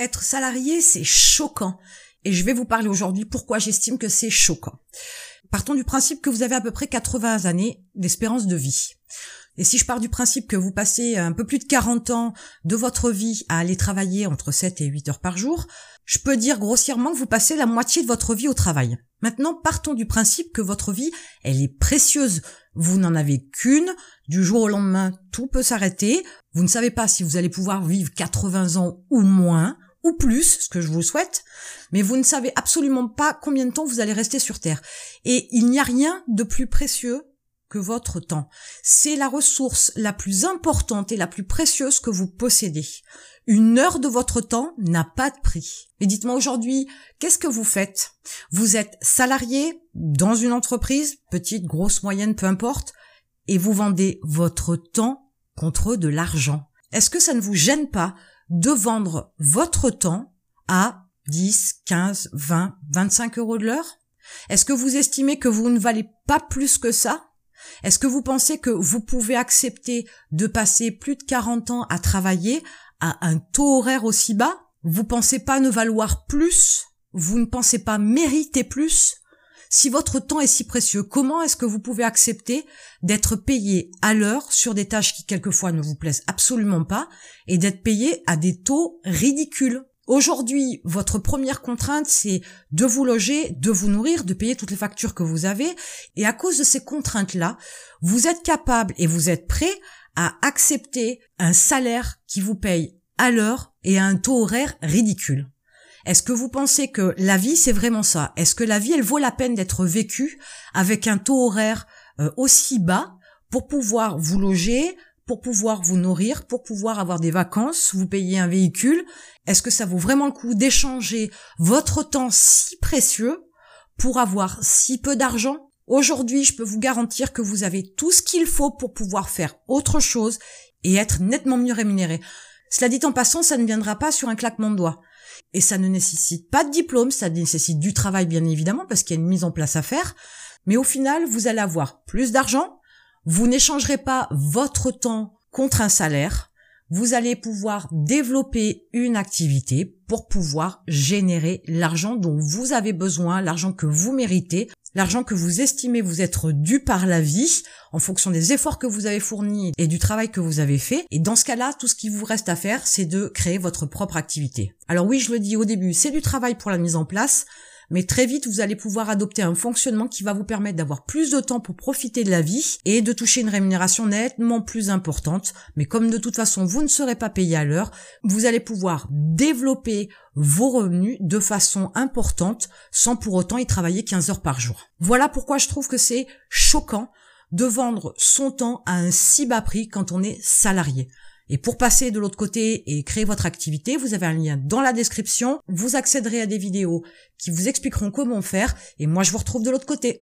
Être salarié, c'est choquant. Et je vais vous parler aujourd'hui pourquoi j'estime que c'est choquant. Partons du principe que vous avez à peu près 80 années d'espérance de vie. Et si je pars du principe que vous passez un peu plus de 40 ans de votre vie à aller travailler entre 7 et 8 heures par jour, je peux dire grossièrement que vous passez la moitié de votre vie au travail. Maintenant, partons du principe que votre vie, elle est précieuse. Vous n'en avez qu'une. Du jour au lendemain, tout peut s'arrêter. Vous ne savez pas si vous allez pouvoir vivre 80 ans ou moins ou plus, ce que je vous souhaite, mais vous ne savez absolument pas combien de temps vous allez rester sur Terre. Et il n'y a rien de plus précieux que votre temps. C'est la ressource la plus importante et la plus précieuse que vous possédez. Une heure de votre temps n'a pas de prix. Et dites-moi aujourd'hui, qu'est-ce que vous faites? Vous êtes salarié dans une entreprise, petite, grosse, moyenne, peu importe, et vous vendez votre temps contre de l'argent. Est-ce que ça ne vous gêne pas de vendre votre temps à 10, 15, 20, 25 euros de l'heure? Est-ce que vous estimez que vous ne valez pas plus que ça? Est-ce que vous pensez que vous pouvez accepter de passer plus de 40 ans à travailler à un taux horaire aussi bas? Vous pensez pas ne valoir plus? Vous ne pensez pas mériter plus? Si votre temps est si précieux, comment est-ce que vous pouvez accepter d'être payé à l'heure sur des tâches qui quelquefois ne vous plaisent absolument pas et d'être payé à des taux ridicules? Aujourd'hui, votre première contrainte, c'est de vous loger, de vous nourrir, de payer toutes les factures que vous avez. Et à cause de ces contraintes-là, vous êtes capable et vous êtes prêt à accepter un salaire qui vous paye à l'heure et à un taux horaire ridicule. Est-ce que vous pensez que la vie, c'est vraiment ça? Est-ce que la vie, elle vaut la peine d'être vécue avec un taux horaire euh, aussi bas pour pouvoir vous loger, pour pouvoir vous nourrir, pour pouvoir avoir des vacances, vous payer un véhicule? Est-ce que ça vaut vraiment le coup d'échanger votre temps si précieux pour avoir si peu d'argent? Aujourd'hui, je peux vous garantir que vous avez tout ce qu'il faut pour pouvoir faire autre chose et être nettement mieux rémunéré. Cela dit en passant, ça ne viendra pas sur un claquement de doigts. Et ça ne nécessite pas de diplôme, ça nécessite du travail bien évidemment parce qu'il y a une mise en place à faire. Mais au final, vous allez avoir plus d'argent, vous n'échangerez pas votre temps contre un salaire, vous allez pouvoir développer une activité pour pouvoir générer l'argent dont vous avez besoin, l'argent que vous méritez, l'argent que vous estimez vous être dû par la vie en fonction des efforts que vous avez fournis et du travail que vous avez fait. Et dans ce cas-là, tout ce qui vous reste à faire, c'est de créer votre propre activité. Alors oui, je le dis au début, c'est du travail pour la mise en place, mais très vite vous allez pouvoir adopter un fonctionnement qui va vous permettre d'avoir plus de temps pour profiter de la vie et de toucher une rémunération nettement plus importante. Mais comme de toute façon vous ne serez pas payé à l'heure, vous allez pouvoir développer vos revenus de façon importante sans pour autant y travailler 15 heures par jour. Voilà pourquoi je trouve que c'est choquant de vendre son temps à un si bas prix quand on est salarié. Et pour passer de l'autre côté et créer votre activité, vous avez un lien dans la description. Vous accéderez à des vidéos qui vous expliqueront comment faire. Et moi, je vous retrouve de l'autre côté.